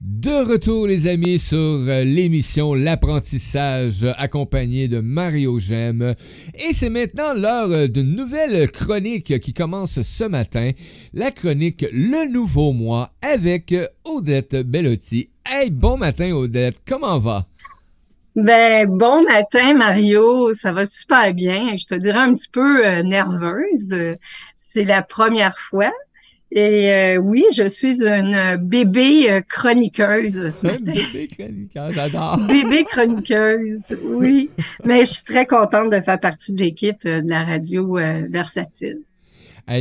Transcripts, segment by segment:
De retour les amis sur euh, l'émission L'apprentissage accompagné de Mario Gem et c'est maintenant l'heure euh, d'une nouvelle chronique qui commence ce matin, la chronique Le Nouveau Mois avec Odette Bellotti. Hey, bon matin Odette, comment va? Ben, bon matin Mario, ça va super bien. Je te dirais un petit peu euh, nerveuse. C'est la première fois et euh, oui, je suis une bébé euh, chroniqueuse ce matin. Bébé chroniqueuse, j'adore. bébé chroniqueuse, oui. Mais je suis très contente de faire partie de l'équipe euh, de la radio versatile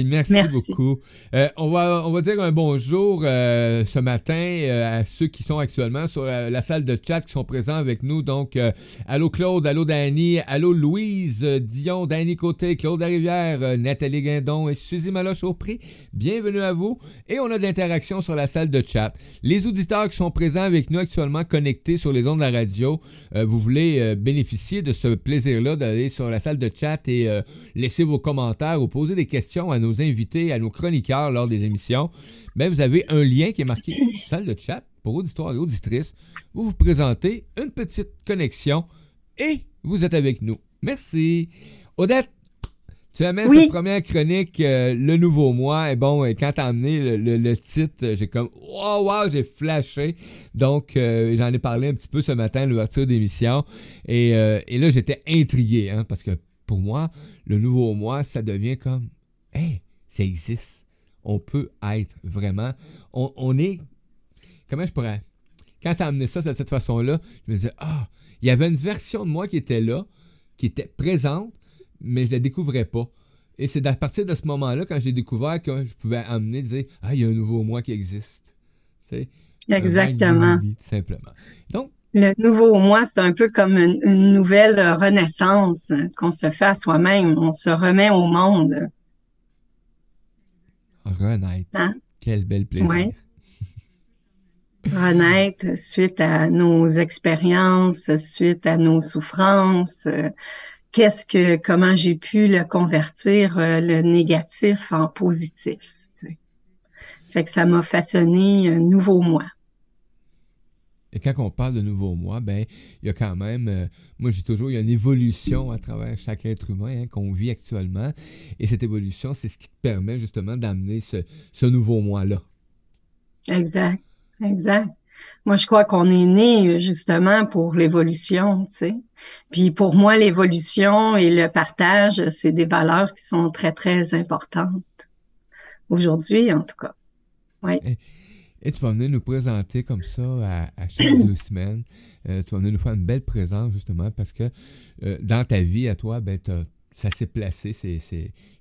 merci, beaucoup. Euh, on, va, on va dire un bonjour euh, ce matin euh, à ceux qui sont actuellement sur la, salle de chat qui sont présents avec nous. Donc, allô Claude, allô Dani, allô Louise, Dion, Dani Côté, Claude Larivière, Nathalie Guindon et Suzy Maloche Aupré. Bienvenue à vous. Et on a de l'interaction sur la salle de chat. Les auditeurs qui sont présents avec nous actuellement connectés sur les ondes de la radio, vous voulez bénéficier de ce plaisir-là d'aller sur la salle de chat et laisser vos commentaires ou poser des questions à nos invités, à nos chroniqueurs lors des émissions, ben vous avez un lien qui est marqué salle de chat pour auditeurs et auditrices. Vous vous présentez une petite connexion et vous êtes avec nous. Merci. Odette, tu amènes cette première chronique, euh, le nouveau mois. Et bon, quand tu as amené le, titre, j'ai comme, wow, wow, j'ai flashé. Donc, euh, j'en ai parlé un petit peu ce matin à l'ouverture d'émission. Et, euh, et là, j'étais intrigué, hein, parce que pour moi, le nouveau mois, ça devient comme, hey, ça existe. On peut être vraiment. On, est. Comment je pourrais. Quand tu as amené ça de cette façon-là, je me disais, ah, il y avait une version de moi qui était là, qui était présente, mais je la découvrais pas. Et c'est à partir de ce moment-là, quand j'ai découvert que je pouvais amener, dire, ah, il y a un nouveau moi qui existe. Exactement. tout simplement. Donc, le nouveau moi, c'est un peu comme une nouvelle renaissance qu'on se fait à soi-même. On se remet au monde. Renaître. Hein? Quel bel plaisir. Renaître suite à nos expériences, suite à nos souffrances. Qu'est-ce que, comment j'ai pu le convertir, euh, le négatif en positif. Fait que ça m'a façonné un nouveau moi. Et quand on parle de nouveau moi, ben il y a quand même, euh, moi j'ai toujours, il y a une évolution à travers chaque être humain hein, qu'on vit actuellement. Et cette évolution, c'est ce qui te permet justement d'amener ce, nouveau moi-là. Exact, exact. Moi, je crois qu'on est né justement pour l'évolution, tu sais. Puis pour moi, l'évolution et le partage, c'est des valeurs qui sont très, très importantes. Aujourd'hui, en tout cas. Oui. Eh, et tu vas venir nous présenter comme ça à, chaque deux semaines. Euh, tu vas venir nous faire une belle présence, justement, parce que euh, dans ta vie, à toi, ben, ça s'est placé, c'est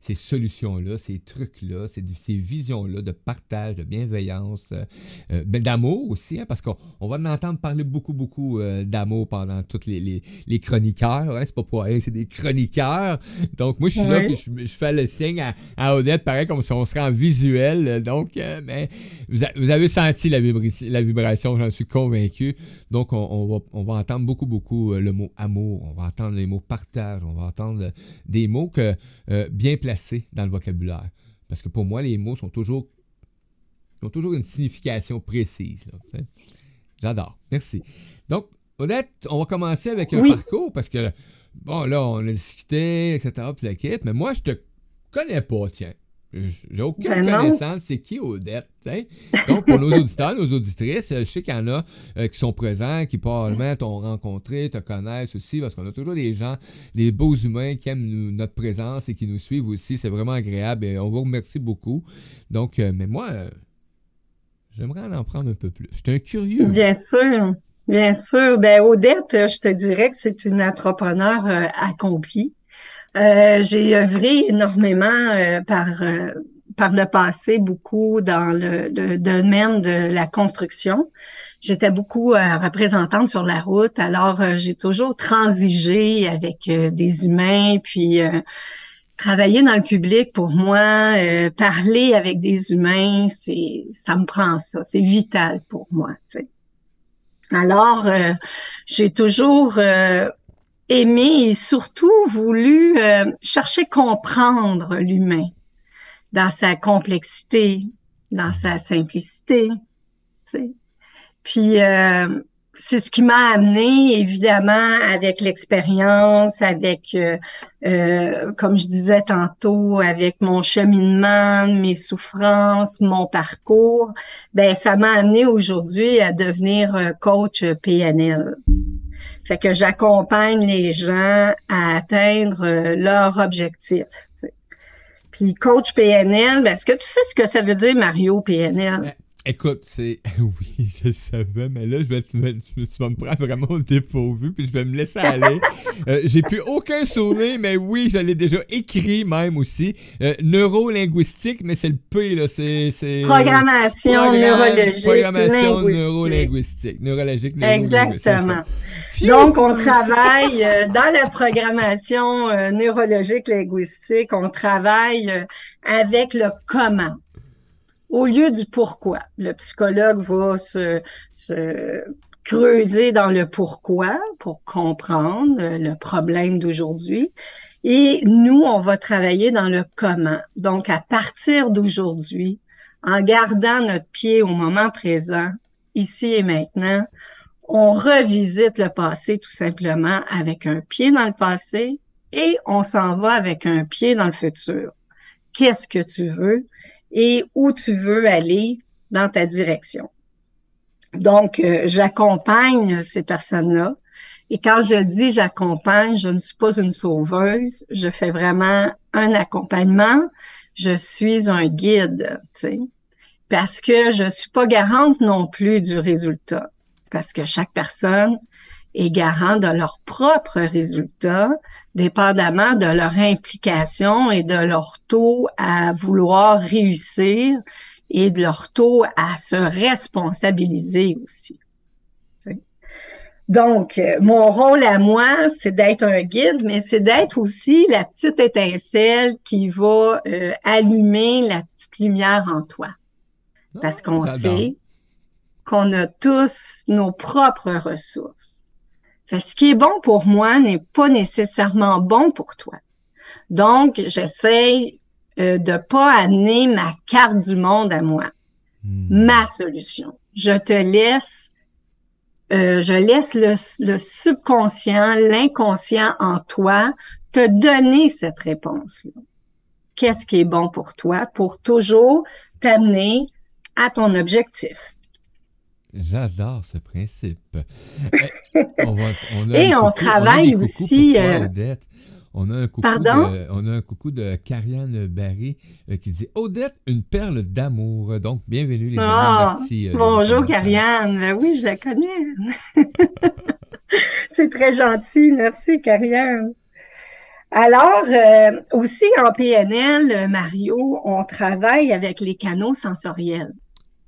ces solutions-là, ces trucs-là, ces, ces visions-là de partage, de bienveillance, euh, euh ben, d'amour aussi, hein, parce qu'on on va en entendre parler beaucoup, beaucoup euh, d'amour pendant toutes les, les, les chroniqueurs. Hein, c'est pas pour rien, c'est des chroniqueurs. Donc, moi, je suis là, puis je, fais le signe à, à, Odette, pareil comme si on serait en visuel. Donc, euh, mais vous, vous, avez senti la, la vibration, j'en suis convaincu. Donc, on, on, va, on va entendre beaucoup, beaucoup le mot amour, on va entendre les mots partage, on va entendre des mots que bien placés dans le vocabulaire. Parce que pour moi, les mots sont toujours, ont toujours une signification précise. J'adore. Merci. Donc, Odette, on va commencer avec un parcours parce que, bon, là, on a discuté, etc., puis mais moi, je te connais pas, tiens. J'ai aucune ben connaissance. C'est qui Odette? Donc, pour nos auditeurs, nos auditrices, je sais qu'il y en a euh, qui sont présents, qui probablement t'ont rencontré, te connaissent aussi, parce qu'on a toujours des gens, des beaux humains qui aiment notre présence et qui nous suivent aussi. C'est vraiment agréable et on vous remercie beaucoup. Donc, euh, mais moi, euh, j'aimerais en prendre un peu plus. Je suis un curieux. Bien sûr. Bien sûr. Ben, Odette, je te dirais que c'est une entrepreneur accomplie. Euh, j'ai œuvré énormément euh, par euh, par le passé beaucoup dans le, domaine de la construction. J'étais beaucoup représentante sur la route, alors j'ai toujours transigé avec des humains, puis travailler dans le public pour moi, parler avec des humains, c'est ça me prend ça, c'est vital pour moi. Alors, j'ai toujours aimé et surtout voulu euh, chercher comprendre l'humain dans sa complexité, dans sa simplicité. Tu sais. Puis c'est ce qui m'a amené, évidemment, avec l'expérience, avec, euh, euh, comme je disais tantôt, avec mon cheminement, mes souffrances, mon parcours, ben ça m'a amené aujourd'hui à devenir euh, coach PNL. Fait que j'accompagne les gens à atteindre leur objectif. Puis coach PNL, ben, est-ce que tu sais ce que ça veut dire, Mario PNL? Ben, Écoute, c'est. Oui, je savais, mais là, je vais, tu, vas me prendre vraiment au dépourvu, puis je vais me laisser aller. euh, J'ai plus aucun souvenir, mais oui, je l'ai déjà écrit même aussi. Euh, neurolinguistique, mais c'est le P, là. C'est. Programmation neurologique. Programmation neurolinguistique. Neurologique, Exactement. Donc, on travaille euh, dans la programmation euh, neurologique linguistique, on travaille euh, avec le comment au lieu du pourquoi. Le psychologue va se, creuser dans le pourquoi pour comprendre le problème d'aujourd'hui. Et nous, on va travailler dans le comment. Donc, à partir d'aujourd'hui, en gardant notre pied au moment présent, ici et maintenant, on revisite le passé tout simplement avec un pied dans le passé et on s'en va avec un pied dans le futur. Qu'est-ce que tu veux? et où tu veux aller dans ta direction? Donc, euh, j'accompagne ces personnes-là. Et quand je dis j'accompagne, je ne suis pas une sauveuse. Je fais vraiment un accompagnement. Je suis un guide, tu sais, parce que je suis pas garante non plus du résultat, parce que chaque personne est garant de leur propre résultat, dépendamment de leur implication et de leur taux à vouloir réussir et de leur taux à se responsabiliser aussi. Donc, mon rôle à moi, c'est d'être un guide, mais c'est d'être aussi la petite étincelle qui va euh, allumer la petite lumière en toi. Parce qu'on ah, sait qu'on a tous nos propres ressources ce qui est bon pour moi n'est pas nécessairement bon pour toi. Donc, j'essaie euh, de pas amener ma carte du monde à moi, hmm. ma solution. Je te laisse, euh, je laisse le, le subconscient, l'inconscient en toi te donner cette réponse-là. Qu'est-ce qui est bon pour toi pour toujours t'amener à ton objectif? J'adore ce principe. Et on travaille aussi. Euh, on a un coucou Pardon? De, on a un coucou de Karianne Barry euh, qui dit Odette, une perle d'amour. Donc, bienvenue les amis. Merci. Euh, bonjour Karianne. Ben oui, je la connais. C'est très gentil. Merci Karianne. Alors, aussi en PNL, Mario, on travaille avec les canaux sensoriels.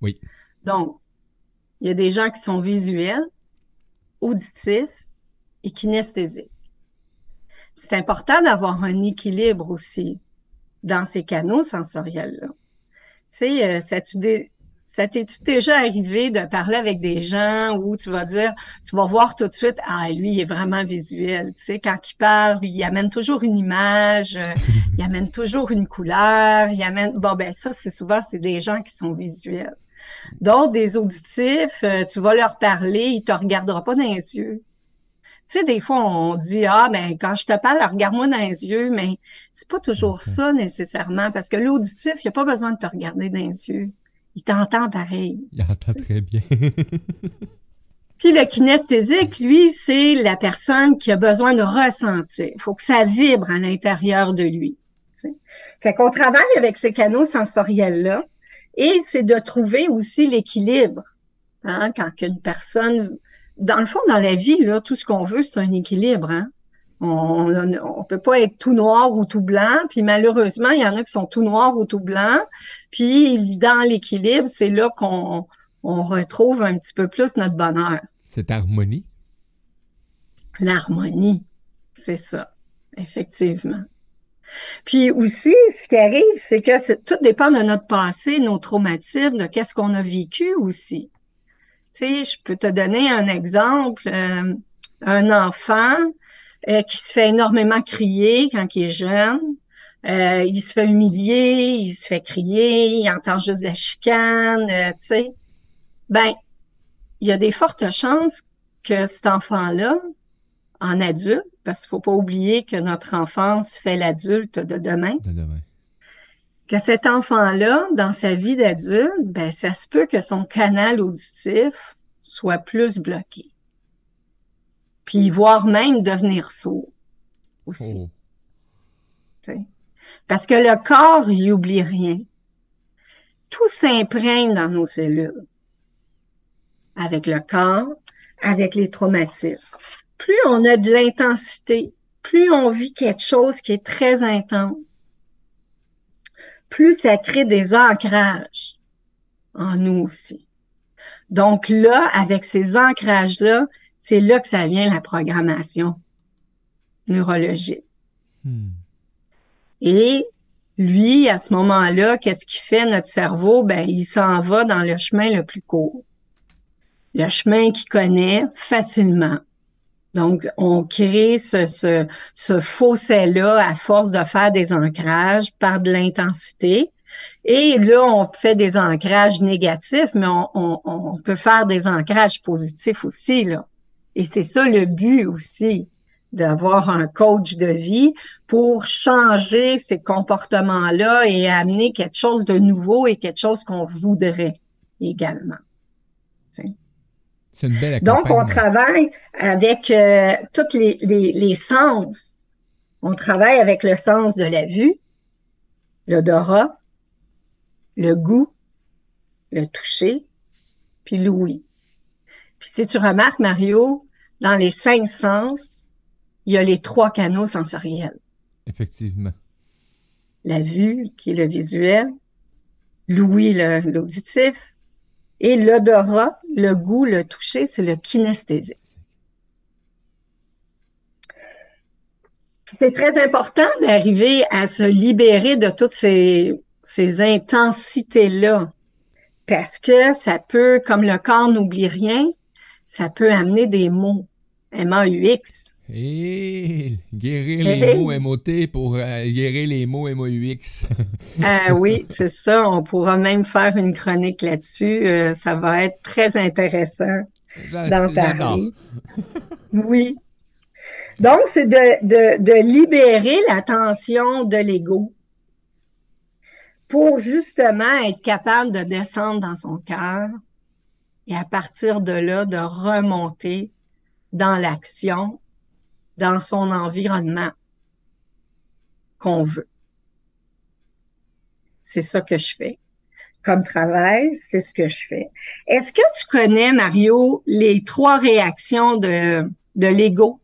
Oui. Donc, il y a des gens qui sont visuels, auditifs et kinesthésiques. C'est important d'avoir un équilibre aussi dans ces canaux sensoriels-là. Tu sais, euh, ça t'est-tu déjà arrivé de parler avec des gens où tu vas dire, tu vas voir tout de suite, ah, lui, il est vraiment visuel. Tu sais, quand il parle, il amène toujours une image, euh, il amène toujours une couleur, il amène, bon, ben, ça, c'est souvent, c'est des gens qui sont visuels. D'autres, des auditifs, euh, tu vas leur parler, ils te regarderont pas dans les yeux. Tu sais, des fois, on dit, ah, ben, quand je te parle, regarde-moi dans les yeux, mais c'est pas toujours ça nécessairement, parce que l'auditif, il a pas besoin de te regarder dans les yeux. Il t'entend pareil. Il entend très bien. Puis le kinesthésique, lui, c'est la personne qui a besoin de ressentir. Il faut que ça vibre à l'intérieur de lui. Fait qu'on travaille avec ces canaux sensoriels-là. Et c'est de trouver aussi l'équilibre. Hein, quand une personne, dans le fond, dans la vie, là, tout ce qu'on veut, c'est un équilibre. Hein? On ne peut pas être tout noir ou tout blanc. Puis malheureusement, il y en a qui sont tout noirs ou tout blancs. Puis dans l'équilibre, c'est là qu'on on retrouve un petit peu plus notre bonheur. Cette harmonie? L'harmonie, c'est ça, effectivement. Puis aussi, ce qui arrive, c'est que tout dépend de notre passé, nos traumatismes, de qu'est-ce qu'on a vécu aussi. Tu sais, je peux te donner un exemple. Euh, un enfant euh, qui se fait énormément crier quand il est jeune, euh, il se fait humilier, il se fait crier, il entend juste la chicane, tu sais. Ben, il y a des fortes chances que cet enfant-là, en adulte, parce qu'il faut pas oublier que notre enfance fait l'adulte de demain. De demain. Que cet enfant-là, dans sa vie d'adulte, ben, ça se peut que son canal auditif soit plus bloqué. Puis, voire même devenir sourd aussi. Oh. Parce que le corps, il oublie rien. Tout s'imprègne dans nos cellules. Avec le corps, avec les traumatismes. Plus on a de l'intensité, plus on vit quelque chose qui est très intense, plus ça crée des ancrages en nous aussi. Donc là, avec ces ancrages-là, c'est là que ça vient la programmation neurologique. Hmm. Et lui, à ce moment-là, qu'est-ce qu'il fait, notre cerveau? Ben, il s'en va dans le chemin le plus court. Le chemin qu'il connaît facilement. Donc, on crée ce, ce, ce fossé-là à force de faire des ancrages par de l'intensité. Et là, on fait des ancrages négatifs, mais on, peut faire des ancrages positifs aussi. Et c'est ça le but aussi d'avoir un coach de vie pour changer ces comportements-là et amener quelque chose de nouveau et quelque chose qu'on voudrait également. Une belle Donc, on travaille avec euh, tous les, les, les, sens. On travaille avec le sens de la vue, l'odorat, le goût, le toucher, puis l'ouïe. Puis si tu remarques, Mario, dans les cinq sens, il y a les trois canaux sensoriels. Effectivement. La vue, qui est le visuel, l'ouïe, l'auditif, et l'odorat, le goût, le toucher, c'est le kinesthésique. C'est très important d'arriver à se libérer de toutes ces, ces intensités-là, parce que ça peut, comme le corps n'oublie rien, ça peut amener des mots. M-A-U-X. Et guérir les mots MOT pour euh, guérir les mots MOUX. ah oui, c'est ça. On pourra même faire une chronique là-dessus. Euh, ça va être très intéressant d'en parler. oui. Donc, c'est de, de, de libérer la tension de l'ego pour justement être capable de descendre dans son cœur et à partir de là, de remonter dans l'action, dans son environnement qu'on veut. C'est ça que je fais. Comme travail, c'est ce que je fais. Est-ce que tu connais, Mario, les trois réactions de, de l'ego?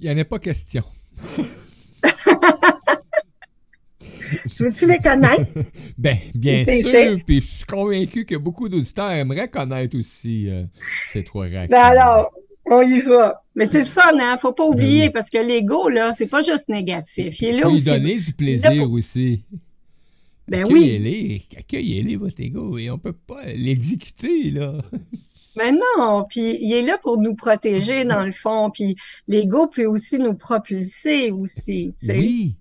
Il n'y en a pas question. tu veux-tu les connaître? ben, bien sûr. Puis je suis convaincu que beaucoup d'auditeurs aimeraient connaître aussi euh, ces trois réactions. Ben alors, on y va. Mais c'est le fun, hein? Faut pas ben oublier, parce que l'ego, là, c'est pas juste négatif. Il est là aussi. donner du plaisir aussi. Ben oui. Accueillez-les, votre ego, et on peut pas l'exécuter, là. Mais non, puis il est là pour nous protéger, dans le fond, puis l'ego peut aussi nous propulser aussi, tu sais. Oui,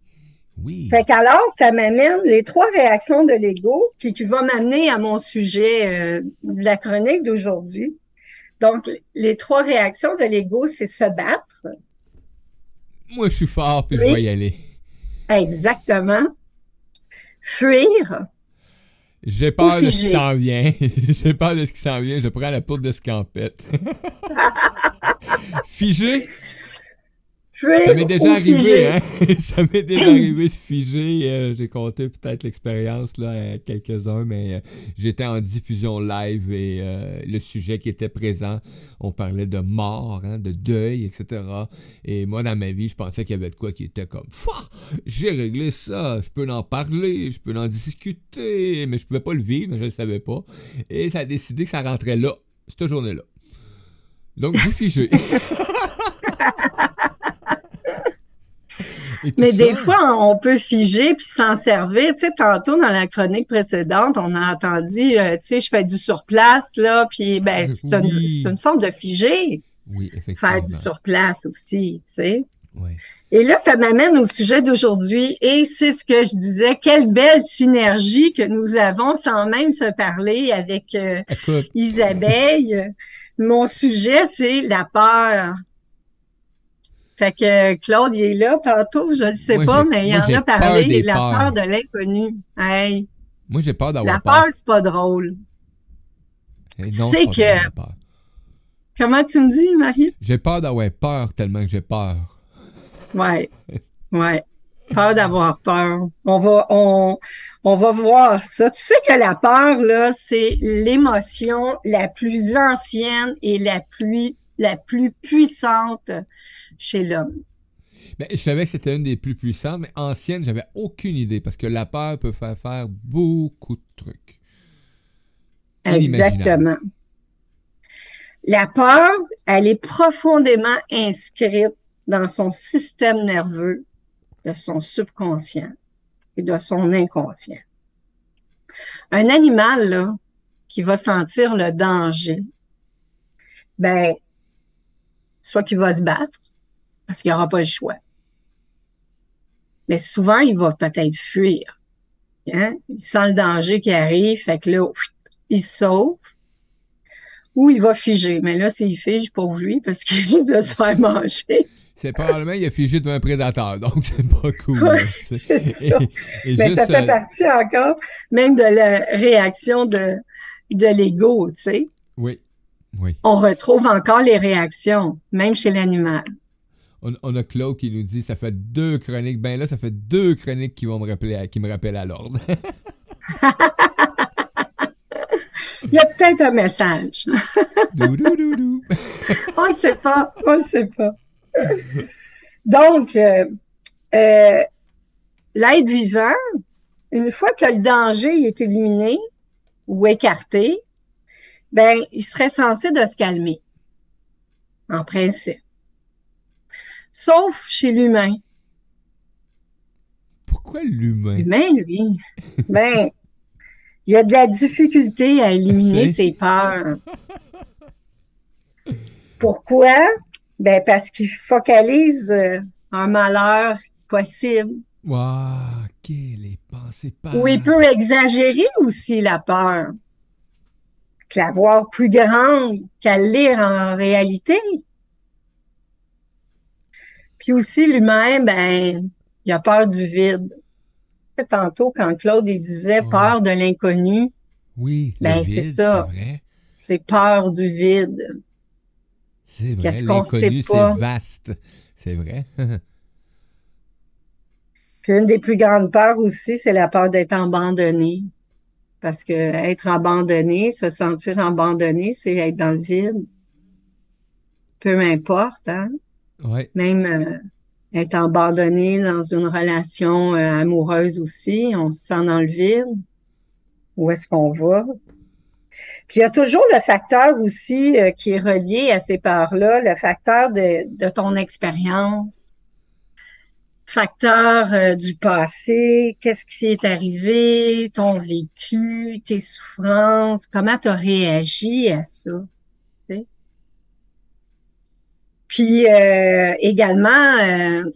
oui. Fait qu'alors, ça m'amène les trois réactions de l'ego, puis qui va m'amener à mon sujet euh, de la chronique d'aujourd'hui. Donc, les trois réactions de l'ego, c'est se battre. Moi, je suis fort, puis je vais y aller. Exactement. Fuir. J'ai peur de ce qui s'en vient. J'ai peur de ce qui s'en vient. Je prends la poudre de scampette. Figer. Ça m'est déjà arrivé, hein? ça m'est déjà arrivé de figer. Euh, j'ai compté peut-être l'expérience là à quelques-uns, mais euh, j'étais en diffusion live et euh, le sujet qui était présent, on parlait de mort, hein, de deuil, etc. Et moi, dans ma vie, je pensais qu'il y avait de quoi qui était comme j'ai réglé ça, je peux en parler, je peux en discuter, mais je pouvais pas le vivre, mais je le savais pas. Et ça a décidé que ça rentrait là, cette journée-là. Donc j'ai figé. Mais des fois, on peut figer puis s'en servir. Tu sais, tantôt dans la chronique précédente, on a entendu, euh, tu sais, je fais du surplace là, puis ben c'est une, forme de figer. Oui, effectivement. Faire du surplace aussi, tu sais. Et là, ça m'amène au sujet d'aujourd'hui et c'est ce que je disais, quelle belle synergie que nous avons sans même se parler avec euh, Isabelle. Mon sujet, c'est la peur. Fait que Claude, il est là tantôt, je ne sais pas, mais il en a parlé, la peur de l'inconnu. Hey. Moi, j'ai peur d'avoir peur. La peur, c'est pas drôle. tu sais que... Comment tu me dis, Marie? J'ai peur d'avoir peur tellement que j'ai peur. Ouais. Ouais. Peur d'avoir peur. On va, on, on va voir ça. Tu sais que la peur, là, c'est l'émotion la plus ancienne et la plus, la plus puissante chez l'homme. Mais je savais que c'était une des plus puissantes, mais ancienne, j'avais aucune idée parce que la peur peut faire faire beaucoup de trucs. Exactement. La peur, elle est profondément inscrite dans son système nerveux, de son subconscient et de son inconscient. Un animal, là, qui va sentir le danger, ben, soit qu'il va se battre, parce qu'il n'aura pas le choix. Mais souvent, il va peut-être fuir. Hein? Il sent le danger qui arrive, fait que là, il sauve. Ou il va figer. Mais là, s'il fige, pour lui, parce qu'il risque de se faire manger c'est probablement il a figé devant un prédateur, donc c'est pas cool. c'est ça. Mais ça fait euh, partie encore même de la réaction de, de l'ego, tu sais. Oui, oui. On retrouve encore les réactions, même chez l'animal. On, a Claude qui nous dit ça fait deux chroniques. Ben là, ça fait deux chroniques qui vont me rappeler qui me rappellent à l'ordre. Il y a peut-être un message. dou, dou, dou, on ne sait pas. On ne sait pas. Donc, euh, euh, l'être vivant, une fois que le danger est éliminé ou écarté, ben, il serait censé de se calmer, en principe. Sauf chez l'humain. Pourquoi l'humain? L'humain, lui, ben, il a de la difficulté à éliminer ses peurs. Pourquoi? Ben, parce qu'il focalise euh, un malheur possible. Les pensées pas. Ou il peut exagérer aussi la peur. Que la voir plus grande qu'elle l'est en réalité. Puis aussi, lui-même, ben, il a peur du vide. Tantôt, quand Claude il disait peur de l'inconnu. Oui, ben, c'est ça. C'est peur du vide. C'est vrai, l'inconnu, c'est vaste. C'est vrai. Puis une des plus grandes peurs aussi, c'est la peur d'être abandonné. Parce que être abandonné, se sentir abandonné, c'est être dans le vide. Peu importe, hein? Même euh, être abandonné dans une relation euh, amoureuse aussi, on se sent dans le vide. Où est-ce qu'on va? Puis il y a toujours le facteur aussi euh, qui est relié à ces peurs-là, le facteur de, ton expérience, facteur du passé, qu'est-ce qui est arrivé, ton vécu, tes souffrances, comment tu as réagi à ça? Puis euh, également,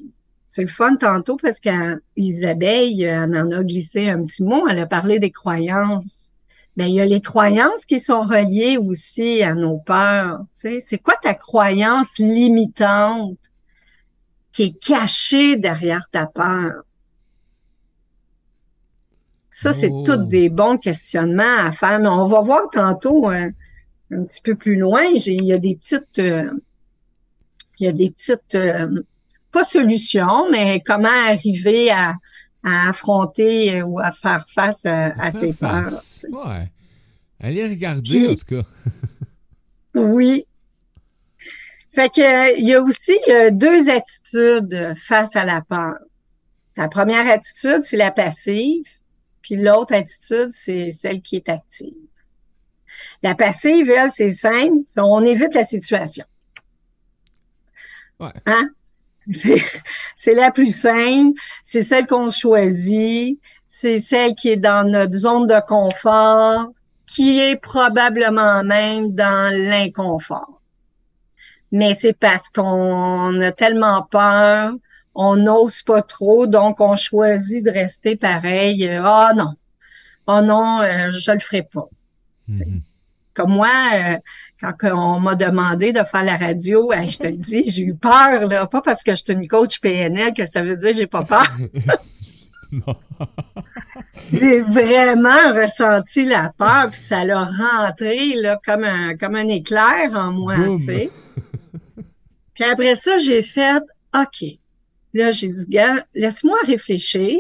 c'est le fun tantôt parce qu'Isabelle en a glissé un petit mot, elle a parlé des croyances mais il y a les croyances qui sont reliées aussi à nos peurs. Tu sais, c'est quoi ta croyance limitante qui est cachée derrière ta peur? Ça, c'est oh. tous des bons questionnements à faire, mais on va voir tantôt euh, un petit peu plus loin. Il y a des petites, euh, il y a des petites, euh, pas solutions, mais comment arriver à, à affronter euh, ou à faire face à, ses peurs. Ouais. Allez regarder, en tout cas. oui. Fait que il y a aussi deux attitudes face à la peur. La première attitude, c'est la passive, puis l'autre attitude, c'est celle qui est active. La passive, elle, c'est simple, on évite la situation. Ouais. Hein? C'est la plus simple, c'est celle qu'on choisit, c'est celle qui est dans notre zone de confort, qui est probablement même dans l'inconfort. mais c'est parce qu'on a tellement peur, on n'ose pas trop, donc on choisit de rester pareil. Ah non, oh non, euh, je le ferai pas. Mm-hmm. Comme moi, euh, quand on m'a demandé de faire la radio, je te le dis, j'ai eu peur, là, pas parce que je suis une coach PNL que ça veut dire que j'ai pas peur. j'ai vraiment ressenti la peur, puis ça l'a rentré là, comme, un, comme un éclair en moi, tu sais. Puis après ça, j'ai fait OK. Là, j'ai dit, gars, laisse-moi réfléchir.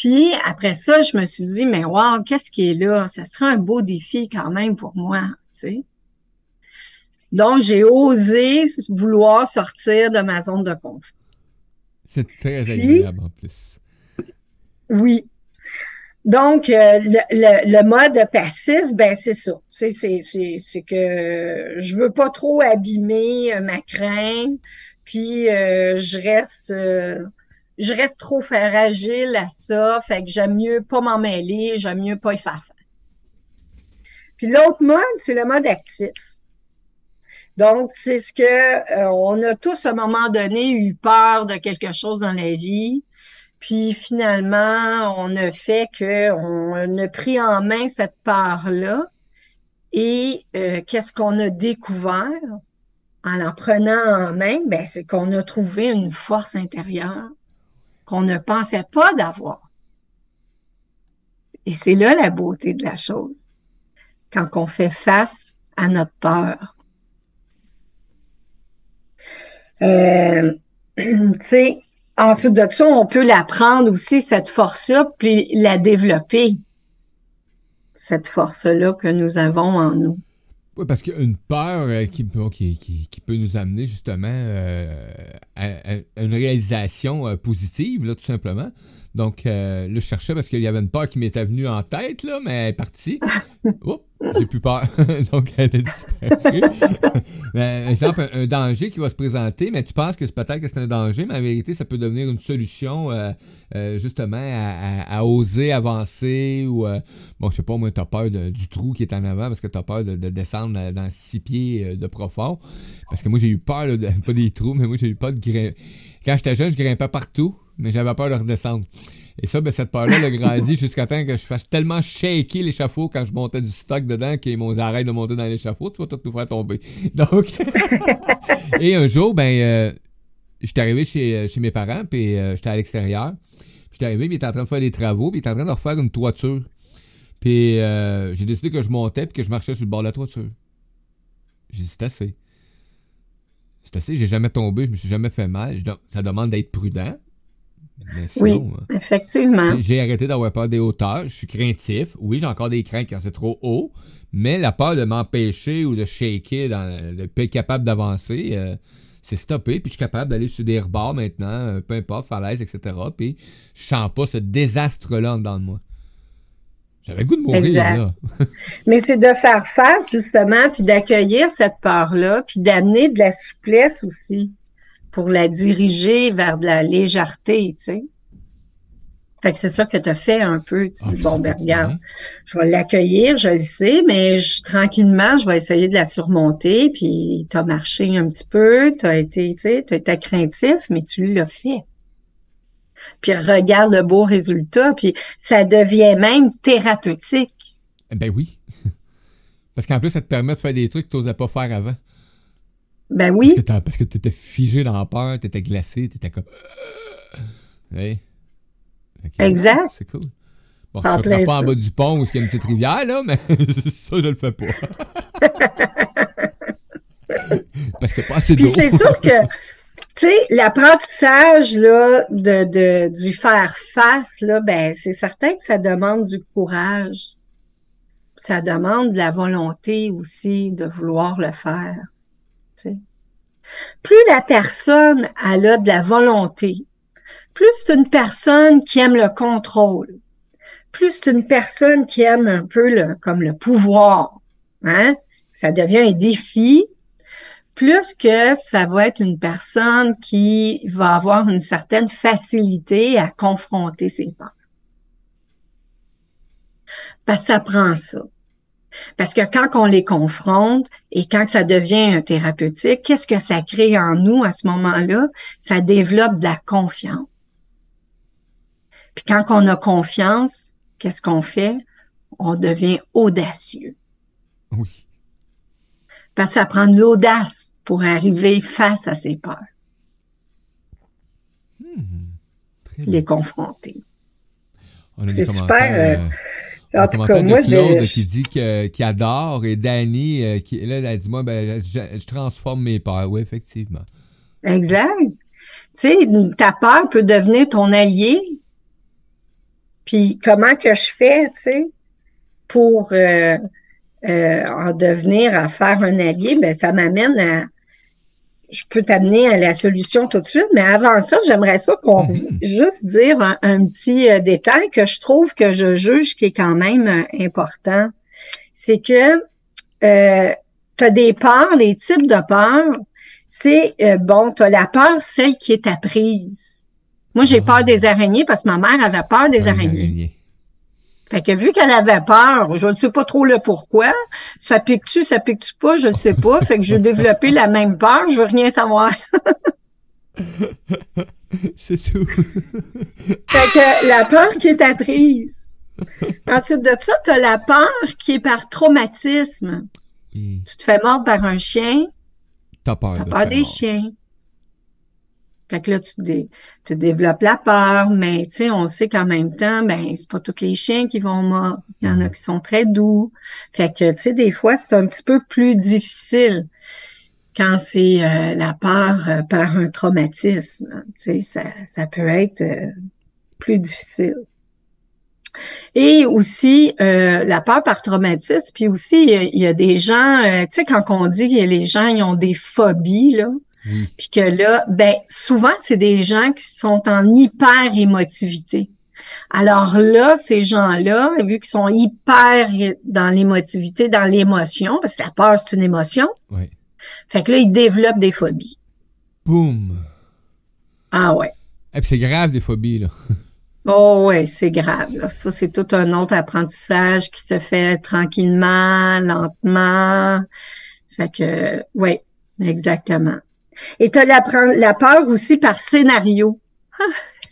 Puis après ça, je me suis dit, mais wow, qu'est-ce qui est là? Ça sera un beau défi quand même pour moi, tu sais. Donc, j'ai osé vouloir sortir de ma zone de confort. C'est très agréable en plus. Oui. Donc, euh, le, mode passif, ben c'est ça. C'est, que je veux pas trop abîmer euh, ma crainte, puis euh, je reste je reste trop fragile à ça, fait que j'aime mieux pas m'en mêler, j'aime mieux pas y faire face. Puis l'autre mode, c'est le mode actif. Donc, c'est ce que euh, on a tous à un moment donné eu peur de quelque chose dans la vie. Puis finalement, on a fait que on a pris en main cette peur-là. Et euh, qu'est-ce qu'on a découvert? En la prenant en main? Ben, c'est qu'on a trouvé une force intérieure qu'on ne pensait pas d'avoir. Et c'est là la beauté de la chose, quand on fait face à notre peur. Euh, tu sais, ensuite de ça, on peut l'apprendre aussi, cette force-là, puis la développer, cette force-là que nous avons en nous. Oui, parce qu'une peur euh, qui, qui, peut nous amener justement euh, à, une réalisation euh, positive, là, tout simplement. Donc, là, je cherchais parce qu'il y avait une peur qui m'était venue en tête, là, mais elle est partie. Oups, j'ai plus peur. Donc, elle est disparue. mais, exemple, un, danger qui va se présenter, mais tu penses que c'est peut-être que c'est un danger, mais en vérité, ça peut devenir une solution, euh, euh, justement, à, oser avancer ou, euh, bon, je sais pas, moi, t'as peur du trou qui est en avant parce que t'as peur de, descendre dans six pieds de profond. Parce que moi, j'ai eu peur, de, pas des trous, mais moi, j'ai eu peur de grimper. Quand j'étais jeune, je grimpais partout, mais j'avais peur de redescendre. Et ça, ben, cette peur-là a grandi jusqu'à temps que je fasse tellement shaker l'échafaud quand je montais du stock dedans qu'ils m'ont arrêté de monter dans l'échafaud, tu vas tout nous faire tomber. Donc, et un jour, ben, euh, j'étais arrivé chez, euh, chez mes parents, puis euh, j'étais à l'extérieur. J'étais arrivé, puis ils étaient en train de faire des travaux, puis ils étaient en train de refaire une toiture. Puis j'ai décidé que je montais, puis que je marchais sur le bord de la toiture. J'ai dit, c'est assez. C'est assez, j'ai jamais tombé, je me suis jamais fait mal. Ça demande d'être prudent oui, hein. effectivement. J'ai arrêté d'avoir peur des hauteurs. Je suis craintif. Oui, j'ai encore des craintes quand c'est trop haut. Mais la peur de m'empêcher ou de shaker, dans, de pas être capable d'avancer, euh, c'est stoppé. Puis je suis capable d'aller sur des rebords maintenant, euh, peu importe, falaise, etc. Puis je sens pas ce désastre-là en dedans de moi. J'avais goût de mourir, là. Mais c'est de faire face, justement, puis d'accueillir cette peur-là, puis d'amener de la souplesse aussi pour la diriger vers de la légèreté, tu sais. Fait que c'est ça que tu as fait un peu. Tu dis, bon, ben regarde, je vais l'accueillir, je le sais, mais tranquillement, je vais essayer de la surmonter. Puis tu as marché un petit peu, tu as été, tu sais, tu été craintif, mais tu l'as fait. Puis regarde le beau résultat, puis ça devient même thérapeutique. Eh ben oui. Parce qu'en plus, ça te permet de faire des trucs que tu n'osais pas faire avant. Ben oui. Parce que tu étais figé dans la peur, tu étais glacé, tu étais comme. Oui. exact. C'est cool. Bon, je ne pas en bas du pont où il y a une petite rivière, là, mais ça, je le fais pas. Parce que pas assez d'eau. c'est sûr que, tu sais, l'apprentissage, là, de, de, du faire face, là, ben, c'est certain que ça demande du courage. Ça demande de la volonté aussi de vouloir le faire. Plus la personne a de la volonté, plus c'est une personne qui aime le contrôle, plus c'est une personne qui aime un peu le, comme le pouvoir, hein? ça devient un défi, plus que ça va être une personne qui va avoir une certaine facilité à confronter ses peurs. Parce que ça prend ça. Parce que quand on les confronte et quand ça devient thérapeutique, qu'est-ce que ça crée en nous à ce moment-là? Ça développe de la confiance. Puis quand on a confiance, qu'est-ce qu'on fait? On devient audacieux. Oui. Parce que ça prend de l'audace pour arriver face à ses peurs. Hmm. les confronter. C'est super. Euh, euh, en tout cas, moi, Claude qui dit qu'il adore et Danny euh, qui là, elle dit moi ben je, transforme mes peurs. Oui, effectivement. Exact. Tu sais, ta peur peut devenir ton allié. Puis comment que je fais, tu sais, pour en devenir à faire un allié, ben ça m'amène à je peux t'amener à la solution tout de suite, mais avant ça, j'aimerais ça qu'on mhm. juste dire un, petit euh, détail que je trouve que je juge qui est quand même euh, important. C'est que euh, tu as des peurs, des types de peurs. C'est bon, tu as la peur, celle qui est apprise. Moi, j'ai peur ah. des araignées parce que ma mère avait peur des araignées. Fait que vu qu'elle avait peur, je ne sais pas trop le pourquoi, ça pique-tu, ça pique-tu pas, je ne sais pas. Fait que j'ai développé la même peur, je veux rien savoir. C'est tout. fait que la peur qui est apprise. Ensuite de ça, tu as la peur qui est par traumatisme. Tu te fais mordre par un chien. T'as peur, as peur des chiens. Fait que là, tu, tu développes la peur, mais tu sais, on sait qu'en même temps, ben, c'est pas tous les chiens qui vont mordre. Il y en a qui sont très doux. Fait que, tu sais, des fois, c'est un petit peu plus difficile quand c'est euh, la peur euh, par un traumatisme. Tu sais, ça, ça peut être euh, plus difficile. Et aussi la peur par traumatisme, puis aussi il y, a, des gens, tu sais, quand on dit que les gens ils ont des phobies là, puis que là, ben souvent, c'est des gens qui sont en hyper émotivité. Alors là, ces gens-là, vu qu'ils sont hyper dans l'émotivité, dans l'émotion, parce que la peur, c'est une émotion, oui. fait que là, ils développent des phobies. Boum! Ah ouais. Et puis c'est grave, des phobies, là. Oh ouais, c'est grave. Là. Ça, c'est tout un autre apprentissage qui se fait tranquillement, lentement. Fait que, oui, exactement. Et tu as la, la, peur aussi par scénario. Ah,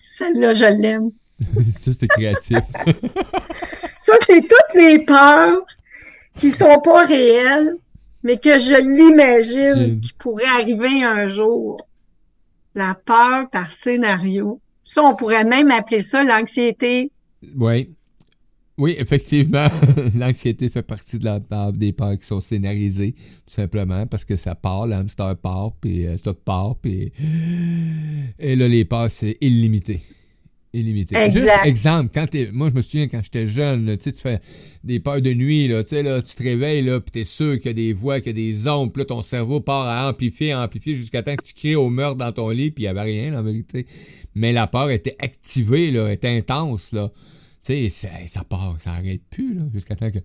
celle-là, je l'aime. ça, c'est créatif. ça, c'est toutes les peurs qui sont pas réelles, mais que je l'imagine qui pourraient arriver un jour. La peur par scénario. Ça, on pourrait même appeler ça l'anxiété. Oui. Oui, effectivement, l'anxiété fait partie de la table des peurs qui sont scénarisées, tout simplement, parce que ça part, l'hamster part, puis euh, tout part, puis... Et là, les peurs, c'est illimité. Illimité. Juste exemple, quand t'es... Moi, je me souviens, quand j'étais jeune, tu sais, tu fais des peurs de nuit, là, tu sais, là, tu te réveilles, là, puis t'es sûr qu'il y a des voix, qu'il y a des ondes, puis là, ton cerveau part à amplifier, amplifier, jusqu'à temps que tu cries au meurtre dans ton lit, puis il n'y avait rien, en vérité. Mais la peur était activée, là, était intense, là. Tu sais, ça, part, ça arrête plus, là, jusqu'à temps que.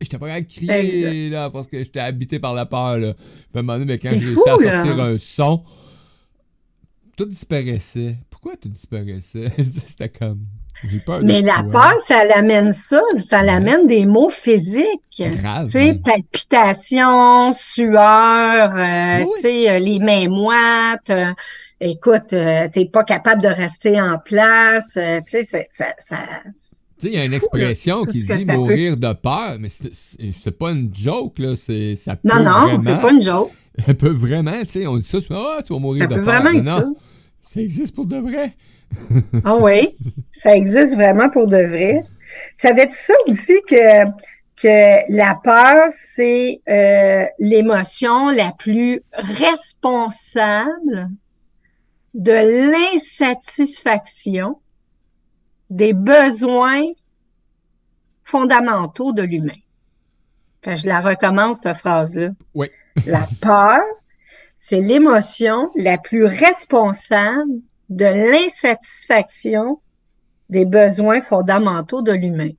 J'étais pas à crier, là, parce que j'étais habité par la peur, là. Un moment donné, mais quand j'ai réussi à sortir un son, tout disparaissait. Pourquoi tout disparaissait? C'était comme. Peur mais la peur, ça l'amène ça, ça l'amène des mots physiques. Grave. Tu sais, palpitations, sueur, euh, tu sais, euh, les mains moites, euh, écoute, euh, t'es pas capable de rester en place. Euh, tu sais, ça, ça tu sais, il y a une expression qui dit mourir de peur, mais c'est pas une joke, là. Ça peut non, non, c'est pas une joke. Elle peut vraiment, tu sais, on dit ça, ah, tu vas mourir de peur. Ça peut vraiment être non, ça. ça existe pour de vrai. ah oui, ça existe vraiment pour de vrai. Savais-tu ça aussi que, que la peur, c'est euh, l'émotion la plus responsable? De l'insatisfaction des besoins fondamentaux de l'humain. je la recommence, cette phrase-là. Oui. la peur, c'est l'émotion la plus responsable de l'insatisfaction des besoins fondamentaux de l'humain.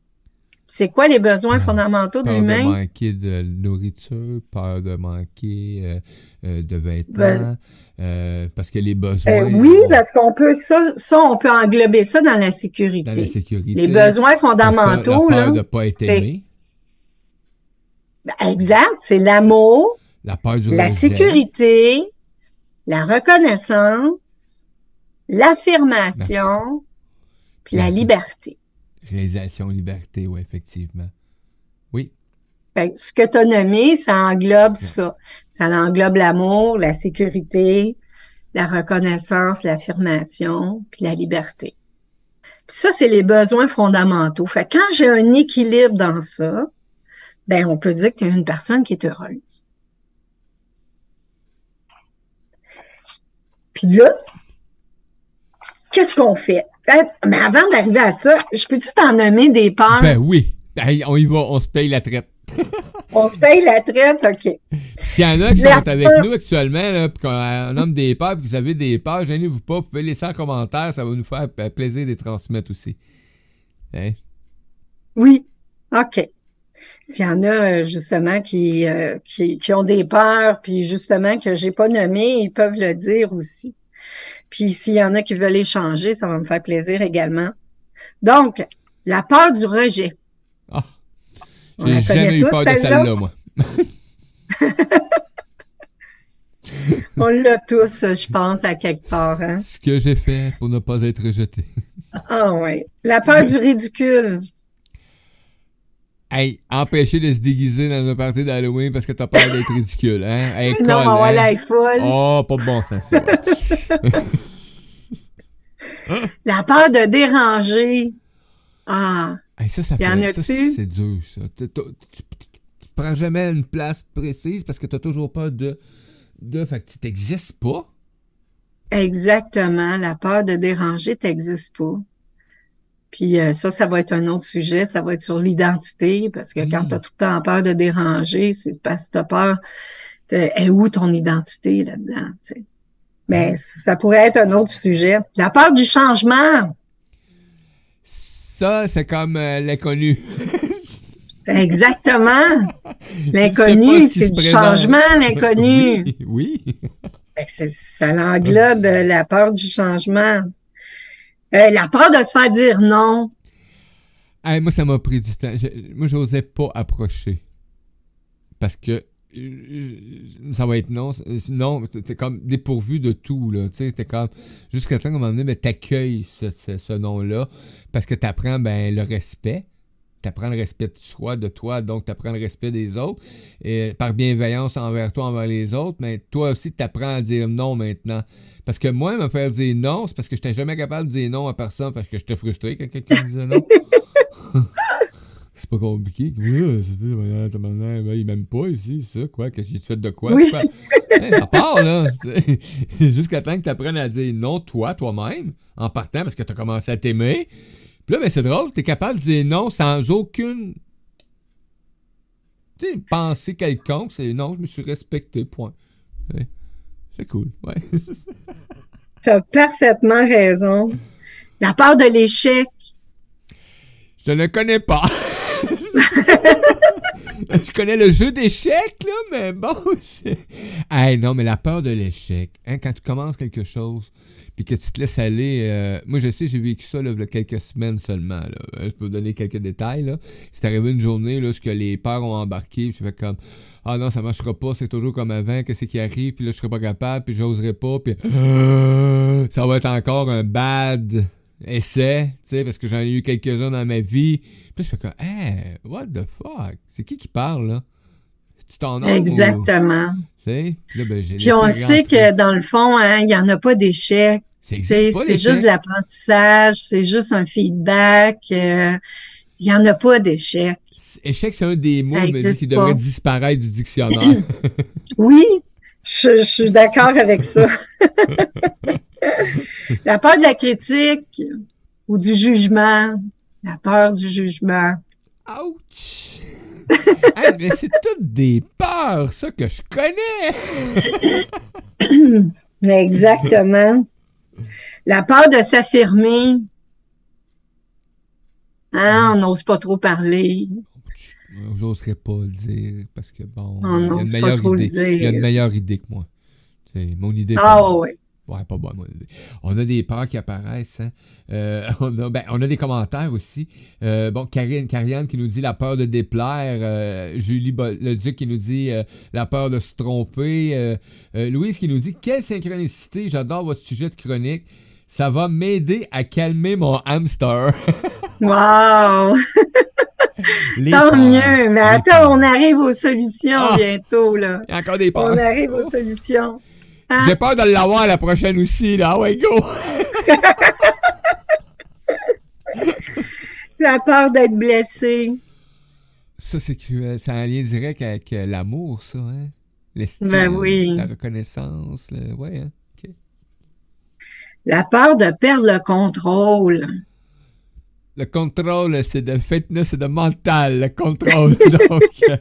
C'est quoi les besoins ah, fondamentaux de l'humain? Peur de manquer de nourriture, peur de manquer euh, euh, de vêtements, euh, parce que les besoins. oui, parce qu'on peut ça, ça, on peut englober ça dans la sécurité. Dans la sécurité. Les besoins fondamentaux. La peur de ne pas être aimé. Ben, exact, c'est l'amour, La peur du la sécurité, la reconnaissance, l'affirmation, puis la liberté. Réalisation, liberté, oui, effectivement. Oui. Que ce que tu as nommé, ça englobe ça. Ça englobe l'amour, la sécurité, la reconnaissance, l'affirmation, puis la liberté. Puis ça, c'est les besoins fondamentaux. Fait que quand j'ai un équilibre dans ça, ben on peut dire que tu es une personne qui est heureuse. Puis là, qu'est-ce qu'on fait? Mais avant d'arriver à ça, je peux-tu t'en nommer des peurs? Ben oui. Hey, on y va, on se paye la traite. On se paye la traite, OK. S'il y en a qui La sont avec nous actuellement, là, puis qu'on nomme des peurs, puis que vous avez des peurs, gênez-vous pas, vous pouvez laisser en commentaire, ça va nous faire euh, plaisir de les transmettre aussi. Hein? Oui, OK. S'il y en a euh, justement qui, euh, qui, qui ont des peurs, puis justement que j'ai pas nommé, ils peuvent le dire aussi. Puis s'il y en a qui veulent échanger, ça va me faire plaisir également. Donc, la peur du rejet. Ah. J'ai jamais eu peur de celle-là? moi. On l'a tous, je pense, à quelque part. Hein? Ce que j'ai fait pour ne pas être rejeté. Ah ouais. La peur du ridicule. Hey, empêcher de se déguiser dans un party d'Halloween parce que t'as peur d'être ridicule, hein? Hey, Non, elle est folle. Oh, pas de bon sens, ça. ouais. La peur de déranger. Ah, Hey, ça, ça Y en fait- ça, a-tu? C'est dur, ça. Tu, prends jamais une place précise parce que t'as toujours peur de. de fait que tu t'existes pas. Exactement, la peur de déranger n'existe pas. Puis euh, ça, ça va être un autre sujet, ça va être sur l'identité, parce que quand tu as tout le temps peur de déranger, c'est parce que tu as peur de est où ton identité là-dedans, tu sais? Mais ça pourrait être un autre sujet. La peur du changement. Ça, c'est comme euh, l'inconnu. Exactement. L'inconnu, c'est du présente. changement, l'inconnu. Oui. oui. Ça englobe la peur du changement. Euh, la peur de se faire dire non. Moi, ça m'a pris du temps. Je- moi, j'osais pas approcher. Parce que euh, ça va être non. Non, c'était comme dépourvu de tout, là. C'était comme jusqu'à temps un moment donné, ben, t'accueilles ce, ce, ce nom-là parce que t'apprends, ben, le respect. T'apprends le respect de soi, de toi, donc t'apprends le respect des autres. Et par bienveillance envers toi, envers les autres, mais toi aussi, t'apprends à dire non maintenant. Parce que moi, me faire dire non, c'est parce que j'étais jamais capable de dire non à personne parce que j'étais frustré quand quelqu'un me disait non. c'est pas compliqué. Oui, c'est ben, il m'aime pas ici, ça, quoi, que j'ai fait de quoi? Oui. quoi? Hey, ça part, là. tu. Jusqu'à temps que tu apprennes à dire non, toi, toi-même, en partant parce que tu as commencé à t'aimer. Là, ben, c'est drôle, tu es capable de dire non sans aucune. Tu sais, pensée quelconque, c'est non, je me suis respecté, point. Ouais. C'est cool, ouais. Tu as parfaitement raison. La peur de l'échec. Je ne connais pas. je connais le jeu d'échecs, là, mais bon. Hey, non, mais la peur de l'échec, hein, quand tu commences quelque chose, puis que tu te laisses aller... euh, Moi, je sais, j'ai vécu ça, là, il y a quelques semaines seulement, là. Euh, Je peux vous donner quelques détails, là. C'est arrivé une journée, là, ce que les peurs ont embarqué, puis je fais comme... Ah non, ça marchera pas, c'est toujours comme avant, qu'est-ce qui arrive, puis là, je serai pas capable, puis j'oserai pas, puis... Ça va être encore un bad essai, tu sais, parce que j'en ai eu quelques-uns dans ma vie. Puis là, je fais comme, hey, what the fuck? C'est qui qui parle, là? Tu t'en nommes ou- Exactement. Tu sais? Puis là, ben, j'ai Puis on sait rentrer. que dans le fond, hein, il n'y en a pas d'échec. C'est juste de l'apprentissage, c'est juste un feedback. euh, Il n'y en a pas d'échec. Échec, c'est un des mots, me qui devrait disparaître du dictionnaire. Oui, je, je suis d'accord avec ça. la peur de la critique ou du jugement. La peur du jugement. Ouch! Hey, mais c'est toutes des peurs, ça, que je connais! Exactement. La peur de s'affirmer. Hein, on n'ose pas trop parler. J'oserais pas le dire, parce que bon, On il y a une meilleure idée. Il y a une meilleure idée que moi. C'est mon idée. Ah oui. Ouais, pas bonne On a des peurs qui apparaissent. Hein. Euh, on, a, ben, on a des commentaires aussi. Euh, bon, Karine, Karianne qui nous dit la peur de déplaire. Euh, Julie le Duc qui nous dit la peur de se tromper. Louise qui nous dit quelle synchronicité, j'adore votre sujet de chronique. Ça va m'aider à calmer mon hamster. wow! Tant mieux. Mais attends, on arrive aux solutions ah! bientôt, là. Il y a encore des peurs. On arrive aux solutions. J'ai peur de l'avoir la prochaine aussi, là. Ah ouais, go! la peur d'être blessé. Ça, c'est cruel. C'est un lien direct avec euh, l'amour, ça, hein? L'estime, ben oui. la reconnaissance. Le... Ouais, hein? La peur de perdre le contrôle. Le contrôle, c'est de fitness, c'est de mental, le contrôle. Donc, euh,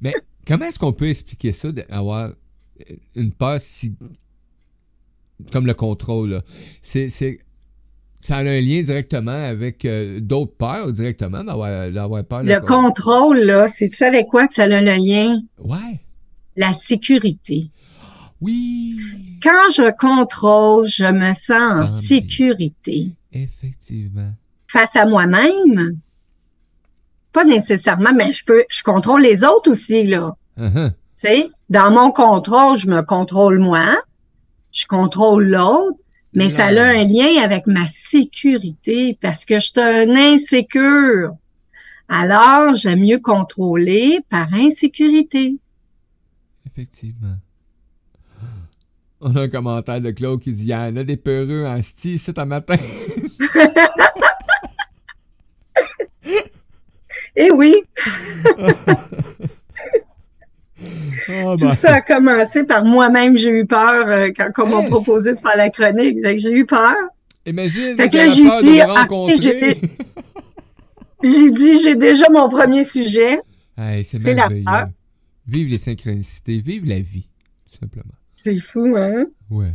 mais comment est-ce qu'on peut expliquer ça, d'avoir une peur si. comme le contrôle, c'est, ça a un lien directement avec euh, d'autres peurs, directement, d'avoir, peur. Le contrôle, là, c'est-tu avec quoi que ça a le lien? Ouais. La sécurité. Oui. Quand je contrôle, je me sens en sécurité. Effectivement. Face à moi-même? Pas nécessairement, mais je peux, je contrôle les autres aussi, là. Uh-huh sais, dans mon contrôle, je me contrôle moi, je contrôle l'autre, mais ça a un lien avec ma sécurité parce que je suis un insécure. Alors, j'aime mieux contrôler par insécurité. Effectivement. On a un commentaire de Claude qui dit Il y en a des peureux en style c'est un matin. Eh oui! Oh, Tout ça a commencé par moi-même, j'ai eu peur euh, quand, on m'a proposé de faire la chronique. J'ai eu peur. Imagine, fait que là, j'ai dit, de rencontrer. j'ai dit, j'ai déjà mon premier sujet. c'est la peur. Vive les synchronicités, vive la vie, tout simplement. C'est fou, hein? Ouais.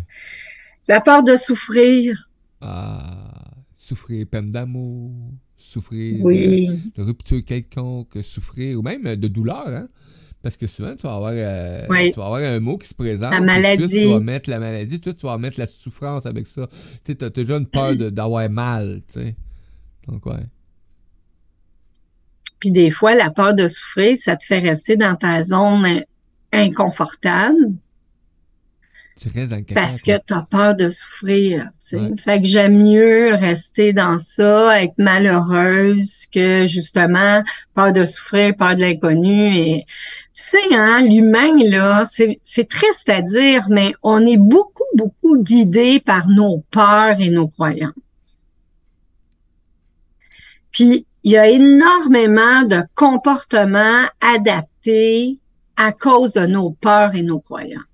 La peur de souffrir. Ah, souffrir, peine d'amour, souffrir oui. de, de, rupture quelconque, souffrir, ou même de douleur, hein? Parce que souvent, tu vas avoir, euh, tu vas avoir un mot qui se présente. La maladie. tu vas mettre la maladie, tu vas mettre la souffrance avec ça. Tu sais, as déjà une peur d'avoir mal, tu sais. Donc, ouais. Puis des fois, la peur de souffrir, ça te fait rester dans ta zone inconfortable. Parce que tu as peur de souffrir. Fait que j'aime mieux rester dans ça, être malheureuse que justement peur de souffrir, peur de l'inconnu. Et tu sais, hein, l'humain, là, c'est triste à dire, mais on est beaucoup, beaucoup guidé par nos peurs et nos croyances. Puis, il y a énormément de comportements adaptés à cause de nos peurs et nos croyances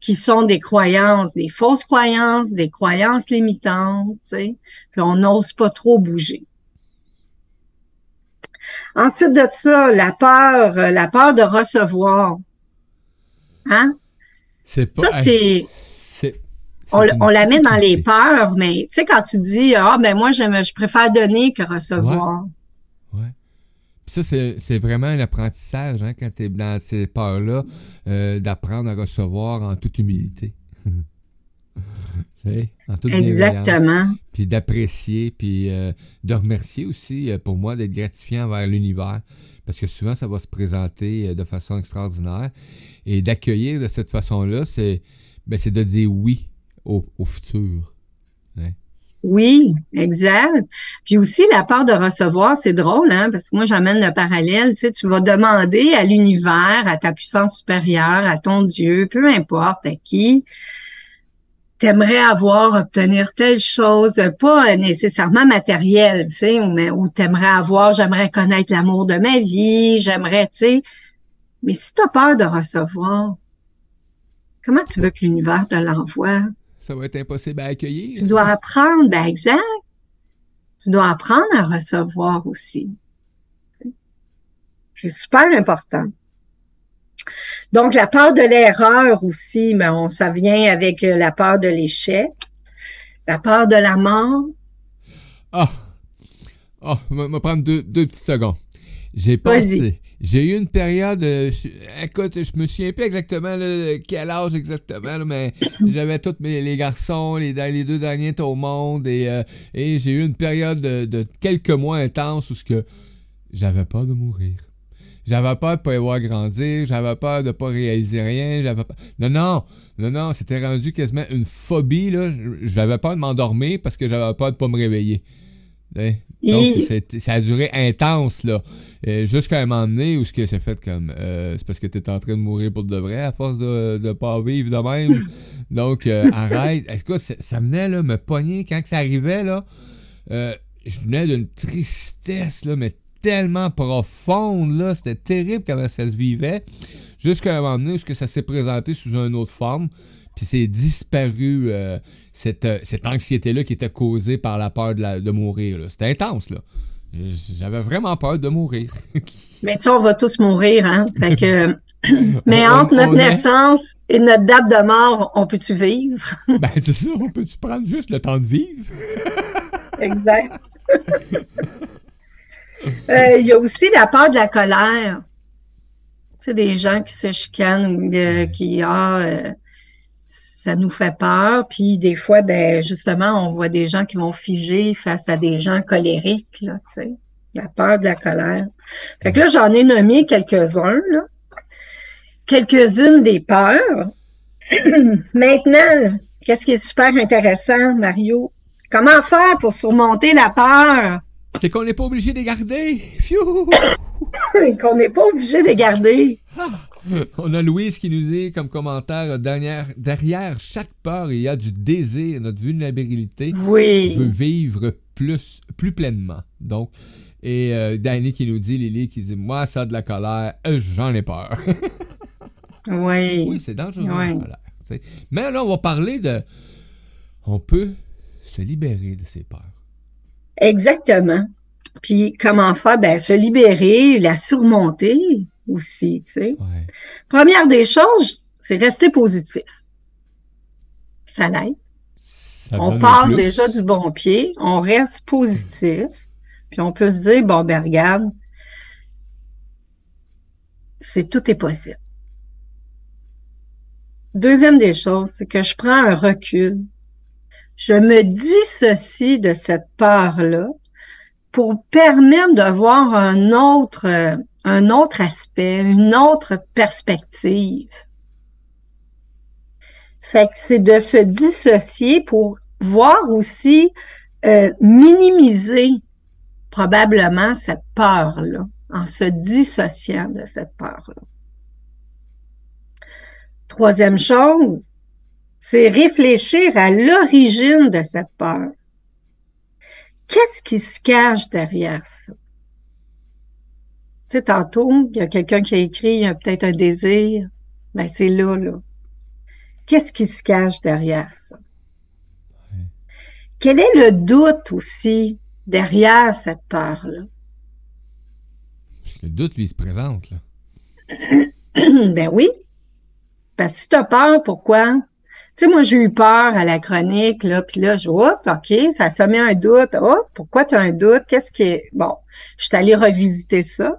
qui sont des croyances, des fausses croyances, des croyances limitantes, tu sais, puis on n'ose pas trop bouger. Ensuite de ça, la peur, euh, la peur de recevoir. Hein? C'est pas. Ça, c'est. On, on, la met dans les peurs, mais tu sais, quand tu dis Ah, ben moi, je, je préfère donner que recevoir. Ça, c'est vraiment un apprentissage hein, quand tu es dans ces peurs-là, euh, d'apprendre à recevoir en toute humilité. en toute Exactement. Puis d'apprécier, puis euh, de remercier aussi, euh, pour moi, d'être gratifiant envers l'univers. Parce que souvent, ça va se présenter de façon extraordinaire. Et d'accueillir de cette façon-là, c'est ben, de dire oui au, au futur. Oui, exact. Puis aussi, la part de recevoir, c'est drôle, hein, parce que moi, j'amène le parallèle. Tu sais, tu vas demander à l'univers, à ta puissance supérieure, à ton Dieu, peu importe à qui, t'aimerais avoir, obtenir telle chose, pas nécessairement matérielle, tu sais, mais ou t'aimerais avoir, j'aimerais connaître l'amour de ma vie, j'aimerais, tu sais. Mais si tu as peur de recevoir, comment tu veux que l'univers te l'envoie? Ça va être impossible à accueillir. Tu dois apprendre, ben exact. Tu dois apprendre à recevoir aussi. C'est super important. Donc, la peur de l'erreur aussi, mais ben, on, ça vient avec euh, la peur de l'échec, la peur de la mort. Ah! Ah, on va prendre deux, deux petites secondes. J'ai passé. J'ai eu une période. Euh, écoute, je me souviens plus exactement quel âge exactement, mais j'avais tous les garçons, les, les deux derniers au monde, et, euh, et j'ai eu une période de, quelques mois intenses où ce que j'avais peur de mourir. J'avais peur de pas y voir grandir, j'avais peur de pas réaliser rien, j'avais pas... Non, non, non, non, c'était rendu quasiment une phobie, là. J'avais peur de m'endormir parce que j'avais peur de pas me réveiller. Donc, ça a duré intense, là. Jusqu'à un moment donné où ce que c'est fait comme. Euh, c'est parce que t'es en train de mourir pour de vrai à force de, de pas vivre de même. Donc, euh, arrête. Est-ce que ça, venait, là, me pogner quand que ça arrivait, là? Euh, je venais d'une tristesse, là, mais tellement profonde, là. C'était terrible comment ça se vivait. Jusqu'à un moment donné où ce que ça s'est présenté sous une autre forme. Puis c'est disparu cette, euh, cette anxiété-là qui était causée par la peur de, de mourir. C'était intense, là. J'avais vraiment peur de mourir. Mais tu sais, on va tous mourir, hein? Fait que... Mais entre notre naissance et notre date de mort, on peut-tu vivre? ben, c'est ça, on peut-tu prendre juste le temps de vivre? exact. Euh, il y a aussi la peur de la colère. Tu sais, des gens qui se chicanent ou qui, ah, euh, ça nous fait peur. Puis des fois, ben justement, on voit des gens qui vont figer face à des gens colériques, là, tu sais. La peur de la colère. Fait que là, j'en ai nommé quelques-uns, là. Quelques-unes des peurs. Maintenant, qu'est-ce qui est super intéressant, Mario? Comment faire pour surmonter la peur? C'est qu'on n'est pas obligé de les garder. qu'on n'est pas obligé de les garder. Ah. On a Louise qui nous dit comme commentaire derrière, derrière chaque peur, il y a du désir, notre vulnérabilité. Oui. veut vivre plus, plus pleinement. Donc, et euh, Danny qui nous dit, Lily qui dit Moi, ça a de la colère, j'en ai peur. oui. Oui, c'est dangereux la colère. Mais là, on va parler de. On peut se libérer de ces peurs. Exactement. Puis comment faire? Ben, se libérer, la surmonter aussi, tu sais. Première des choses, c'est rester positif. Ça l'aide. On part déjà du bon pied, on reste positif, puis on peut se dire, bon, ben regarde, c'est tout est possible. Deuxième des choses, c'est que je prends un recul. Je me dissocie de cette peur-là pour permettre de voir un autre, un autre aspect, une autre perspective. Fait que c'est de se dissocier pour voir aussi euh, minimiser probablement cette peur-là en se dissociant de cette peur-là. Troisième chose, c'est réfléchir à l'origine de cette peur. Qu'est-ce qui se cache derrière ça? Tu sais, tantôt, il y a quelqu'un qui a écrit, il y a peut-être un désir. Ben, c'est là, là. Qu'est-ce qui se cache derrière ça? Quel est le doute aussi derrière cette peur-là? Le doute, lui, se présente, là. ben oui. Parce que si tu as peur, pourquoi? Tu sais, moi, j'ai eu peur à la chronique, là, puis là, je vois, OK, ça se met un doute. Oh, pourquoi tu as un doute? Qu'est-ce qui est... Bon, je suis allée revisiter ça.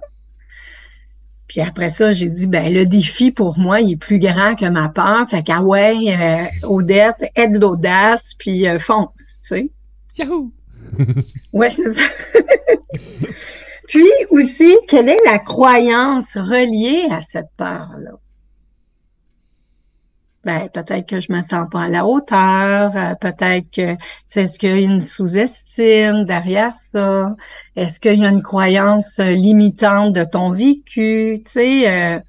Puis après ça, j'ai dit, ben le défi pour moi, il est plus grand que ma peur. Fait qu'ah ouais, euh, Odette, aide l'audace, puis euh, fonce, tu sais. Yahoo! ouais, c'est ça. puis aussi, quelle est la croyance reliée à cette peur-là? ben peut-être que je me sens pas à la hauteur, euh, peut-être que est-ce qu'il y a une sous-estime derrière ça, est-ce qu'il y a une croyance limitante de ton vécu, tu sais, euh,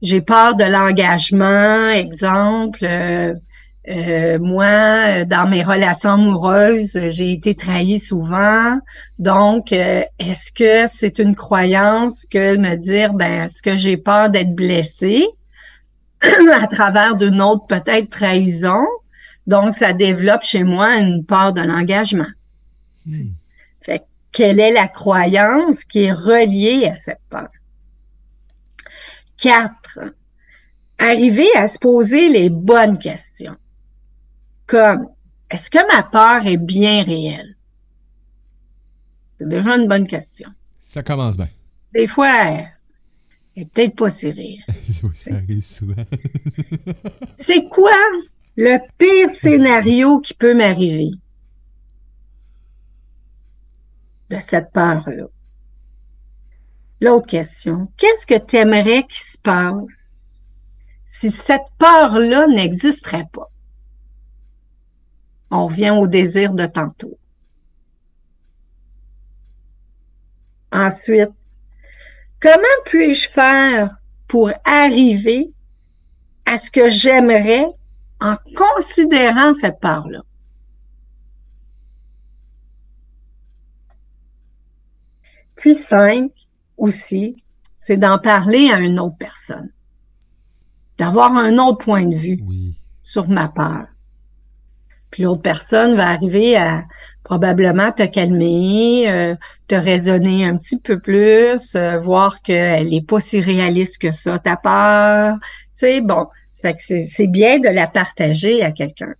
j'ai peur de l'engagement, exemple. Euh, moi, dans mes relations amoureuses, j'ai été trahie souvent. Donc, est-ce que c'est une croyance que me dire, ben, est-ce que j'ai peur d'être blessée? à travers d'une autre peut-être trahison? Donc, ça développe chez moi une part de l'engagement. Hmm. Fait quelle est la croyance qui est reliée à cette peur? Quatre, arriver à se poser les bonnes questions. Comme, est-ce que ma peur est bien réelle? C'est déjà une bonne question. Ça commence bien. des fois, elle est peut-être pas si rire. ça arrive souvent. c'est quoi le pire scénario qui peut m'arriver? De cette peur-là. L'autre question. Qu'est-ce que tu aimerais qu'il se passe si cette peur-là n'existerait pas? On revient au désir de tantôt. Ensuite, comment puis-je faire pour arriver à ce que j'aimerais en considérant cette part-là? Puis cinq, aussi, c'est d'en parler à une autre personne. D'avoir un autre point de vue sur ma peur. Puis l'autre personne va arriver à probablement te calmer, euh, te raisonner un petit peu plus, euh, voir qu'elle n'est pas si réaliste que ça, ta peur. Tu sais, bon, c'est bien de la partager à quelqu'un.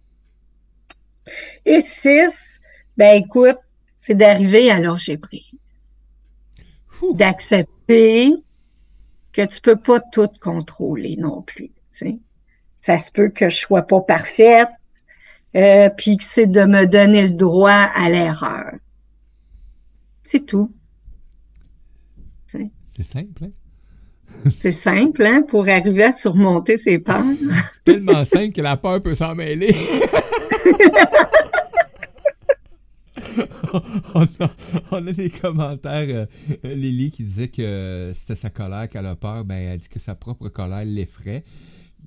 Et six, ben écoute, c'est d'arriver à lâcher prise. D'accepter que tu peux pas tout contrôler non plus. Tu sais. Ça se peut que je sois pas parfaite, euh, puis c'est de me donner le droit à l'erreur. C'est tout. C'est simple, hein? C'est simple, hein, pour arriver à surmonter ses peurs. C'est tellement simple que la peur peut s'en mêler. on, a, des commentaires. Euh, Lily qui disait que c'était sa colère qu'elle a peur. Ben, elle dit que sa propre colère l'effraie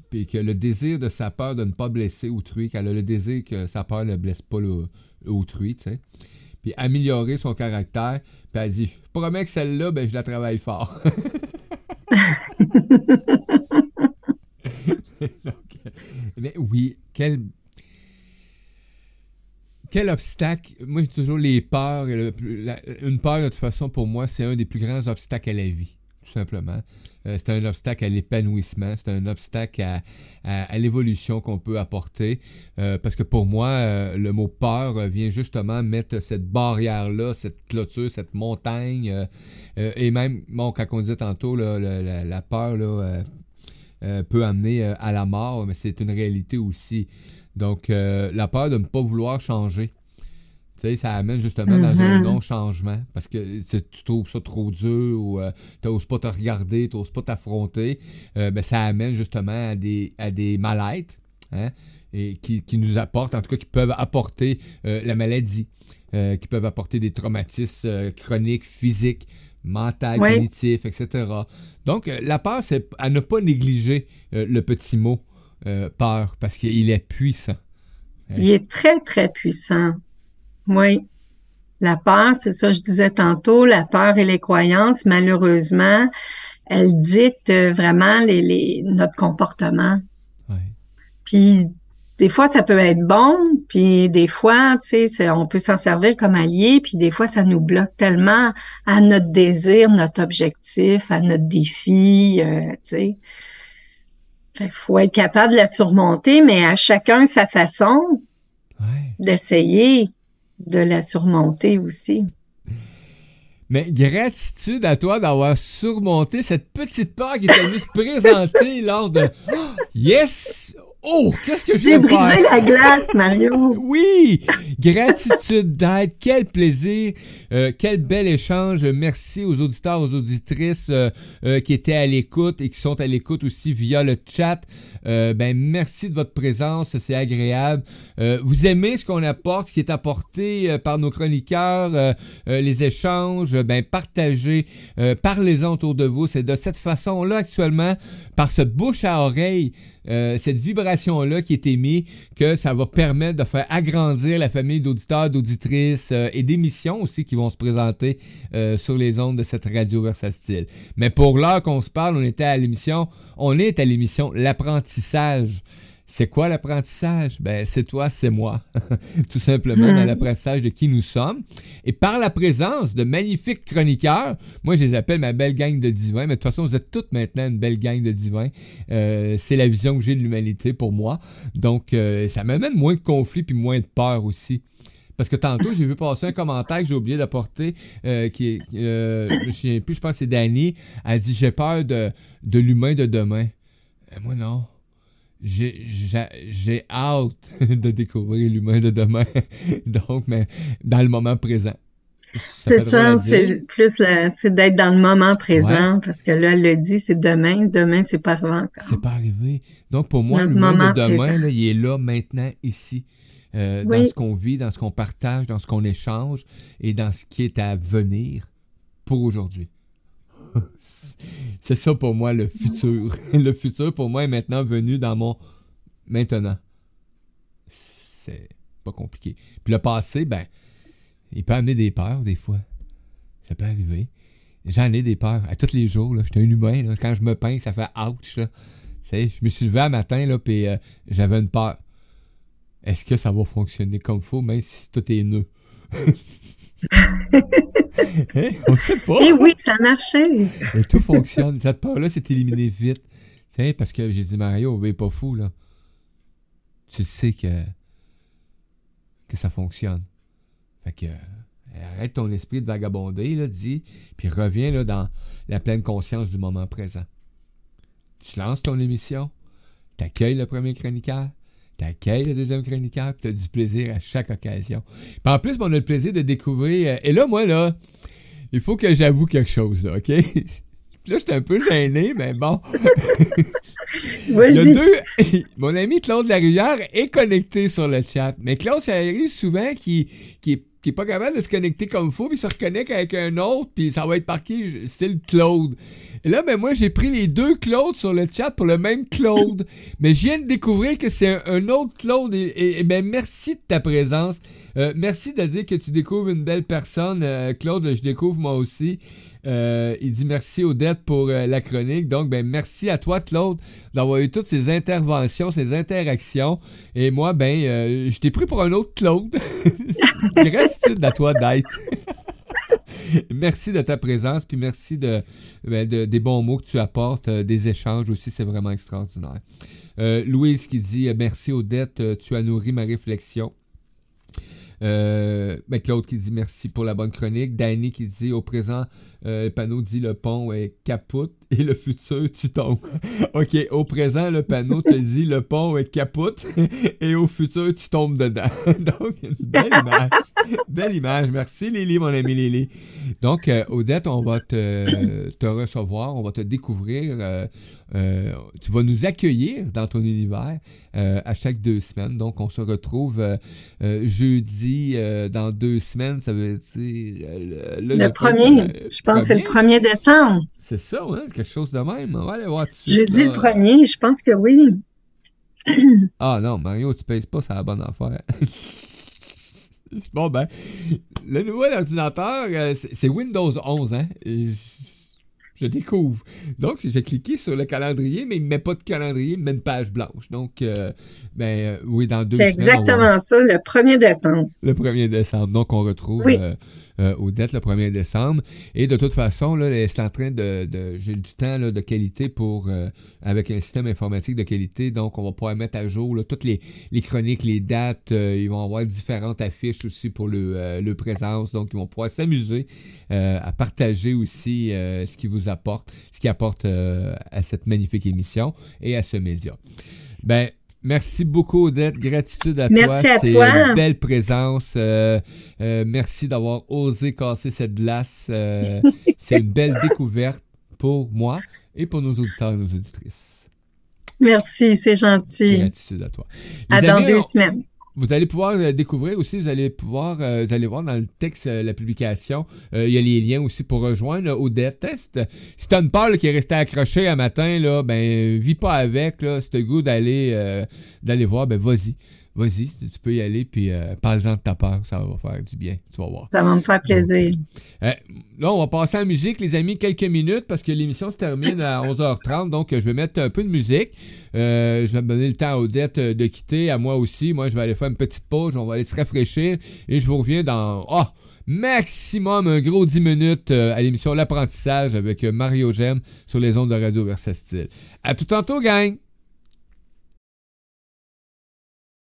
puis que le désir de sa peur de ne pas blesser autrui, qu'elle a le désir que sa peur ne blesse pas autrui, tu sais. Puis améliorer son caractère, puis elle dit Je promets que celle-là, ben, je la travaille fort. mais oui, quel. Quel obstacle, moi j'ai toujours les peurs, une peur de toute façon pour moi c'est un des plus grands obstacles à la vie, tout simplement. Euh, c'est un obstacle à l'épanouissement, c'est un obstacle à, l'évolution qu'on peut apporter. Euh, parce que pour moi, euh, le mot peur vient justement mettre cette barrière-là, cette clôture, cette montagne. et même, bon, quand on disait tantôt, la, peur peut amener à la mort, mais c'est une réalité aussi. Donc, la peur de ne pas vouloir changer ça amène justement dans un mm-hmm. non-changement parce que tu trouves ça trop dur ou euh, tu n'oses pas te regarder, tu n'oses pas t'affronter. Euh, ben, ça amène justement à des, à des mal-être hein, et qui, nous apportent, en tout cas, qui peuvent apporter euh, la maladie, qui peuvent apporter des traumatismes chroniques, physiques, mentaux, cognitifs, etc. Donc, la peur, c'est à ne pas négliger le petit mot peur parce qu'il est puissant. Il est très, très puissant. Oui. La peur, c'est ça, je disais tantôt, la peur et les croyances, malheureusement, elles dictent vraiment les, notre comportement. Puis des fois, ça peut être bon, puis des fois, tu sais, on peut s'en servir comme allié, puis des fois, ça nous bloque tellement à notre désir, notre objectif, à notre défi, euh, tu sais. Il faut être capable de la surmonter, mais à chacun sa façon d'essayer de la surmonter aussi. Mais gratitude à toi d'avoir surmonté cette petite peur qui est venue se présenter lors de Yes! Oh, qu'est-ce que j'ai brisé la glace, Mario. oui, gratitude d'être, quel plaisir, euh, quel bel échange. Merci aux auditeurs, aux auditrices euh, euh, qui étaient à l'écoute et qui sont à l'écoute aussi via le chat. ben merci de votre présence, c'est agréable. vous aimez ce qu'on apporte, ce qui est apporté par nos chroniqueurs, les échanges, ben partagez, parlez-en autour de vous. C'est de cette façon-là actuellement, par ce bouche à oreille euh, cette vibration-là qui est émise, que ça va permettre de faire agrandir la famille d'auditeurs, d'auditrices euh, et d'émissions aussi qui vont se présenter euh, sur les ondes de cette radio Versatile. Mais pour l'heure qu'on se parle, on était à l'émission, on est à l'émission L'apprentissage. C'est quoi l'apprentissage? Ben, c'est toi, c'est moi. Tout simplement, dans hmm. l'apprentissage de qui nous sommes. Et par la présence de magnifiques chroniqueurs, moi, je les appelle ma belle gang de divins, mais de toute façon, vous êtes toutes maintenant une belle gang de divins. Euh, c'est la vision que j'ai de l'humanité pour moi. Donc, euh, ça m'amène moins de conflits puis moins de peur aussi. Parce que tantôt, j'ai vu passer un commentaire que j'ai oublié d'apporter, euh, qui est, euh, je me souviens plus, je pense que c'est Danny, elle dit J'ai peur de, de l'humain de demain. Euh, moi, non. J'ai hâte de découvrir l'humain de demain. Donc, mais dans le moment présent. C'est ça, c'est plus c'est d'être dans le moment présent, parce que là, elle le dit, c'est demain, demain, c'est pas arrivé encore. C'est pas arrivé. Donc, pour moi, le moment de demain, là, il est là, maintenant, ici. Euh, dans ce qu'on vit, dans ce qu'on partage, dans ce qu'on échange et dans ce qui est à venir pour aujourd'hui. c'est ça pour moi le futur. le futur pour moi est maintenant venu dans mon maintenant. C'est pas compliqué. Puis le passé, ben, il peut amener des peurs des fois. Ça peut arriver. J'en ai des peurs à tous les jours. Je suis un humain. Quand je me peins, ça fait ouch. Là. Je me suis levé un matin, là, puis euh, j'avais une peur. Est-ce que ça va fonctionner comme faut, même si tout est nœud? hein? On sait pas. Eh oui, ça marchait. Et tout fonctionne. Cette peur-là s'est éliminée vite. sais, parce que j'ai dit, Mario, mais pas fou, là. Tu sais que, que ça fonctionne. Fait que arrête ton esprit de vagabonder, là, dis, puis reviens là, dans la pleine conscience du moment présent. Tu lances ton émission, t'accueilles le premier chroniqueur, t'accueilles le deuxième chroniqueur, puis t'as du plaisir à chaque occasion. Puis en plus, on a le plaisir de découvrir. Euh, et là, moi, là, il faut que j'avoue quelque chose, là, OK? là, j'étais un peu gêné, mais bon. il y a deux. Mon ami Claude Larivière est connecté sur le chat. Mais Claude, ça arrive souvent qu'il qui qui est pas capable de se connecter comme il faut, puis se reconnecte avec un autre, puis ça va être marqué style Claude. Et là, ben moi, j'ai pris les deux Claude sur le chat pour le même Claude. Mais je viens de découvrir que c'est un, autre Claude. Et, ben merci de ta présence. Euh, merci de dire que tu découvres une belle personne. Euh, Claude, je découvre moi aussi. Euh, il dit merci Odette pour euh, la chronique. Donc, ben merci à toi, Claude, d'avoir eu toutes ces interventions, ces interactions. Et moi, ben, euh, je t'ai pris pour un autre Claude. Gratitude à toi d'être. merci de ta présence, puis merci ben, de, des bons mots que tu apportes, des échanges aussi, c'est vraiment extraordinaire. Louise qui dit merci Odette, tu as nourri ma réflexion. Euh, ben, Claude qui dit merci pour la bonne chronique. Danny qui dit au présent, euh, le panneau dit le pont est capote et le futur tu tombes. ok, au présent, le panneau te dit le pont est capote et au futur tu tombes dedans. Donc, belle image. belle image. Merci Lily, mon ami Lily. Donc, euh, Odette, on va te, te, recevoir, on va te découvrir. Euh, tu vas nous accueillir dans ton univers euh, à chaque deux semaines. Donc, on se retrouve euh, jeudi dans deux semaines. Ça veut dire. le, premier, je pense que c'est le 1er décembre. C'est ça, hein? quelque chose de même. On va aller voir dessus. Jeudi le premier, je pense que oui. ah non, Mario, tu pèses pas, c'est la bonne affaire. bon, ben, le nouvel ordinateur, c'est Windows 11, hein? je découvre. Donc, j'ai cliqué sur le calendrier, mais il ne met pas de calendrier, il met une page blanche. Donc, euh, ben, euh, oui, dans deux semaines. C'est exactement ça, le 1er décembre. Le 1er décembre. Donc, on retrouve euh, euh, aux dettes le 1er décembre. Et de toute façon, là, c'est en train de, j'ai du temps là, de qualité pour euh, avec un système informatique de qualité. Donc, on va pouvoir mettre à jour là, toutes les, chroniques, les dates. Euh, ils vont avoir différentes affiches aussi pour le, le présence. Donc, ils vont pouvoir s'amuser à partager aussi ce qui vous apporte, ce qui apporte à cette magnifique émission et à ce média. Ben, Merci beaucoup, Odette. Gratitude à toi. C'est une belle présence. Euh, euh, merci d'avoir osé casser cette glace. Euh, c'est une belle découverte pour moi et pour nos auditeurs et nos auditrices. Merci, c'est gentil. Gratitude à toi. à dans deux semaines. Vous allez pouvoir euh, découvrir aussi, vous allez pouvoir, euh, vous allez voir dans le texte, euh, la publication, il y a les liens aussi pour rejoindre au Test. Si t'as une peur qui est restée accrochée un matin, là, ben, vis pas avec, là, si t'as goût d'aller, d'aller voir, ben, vas-y vas-y, tu peux y aller, puis euh, parle-en de ta peur, ça va faire du bien, tu vas voir. Ça va me faire plaisir. Euh, là, on va passer en musique, les amis, quelques minutes, parce que l'émission se termine à 11h30, donc je vais mettre un peu de musique. Euh, je vais me donner le temps à Odette de quitter, à moi aussi. Moi, je vais aller faire une petite pause, on va aller se rafraîchir, et je vous reviens dans... Oh, maximum un gros 10 minutes à l'émission L'apprentissage avec Mario Gem sur les ondes de Radio Versatile. À tout tantôt, gang!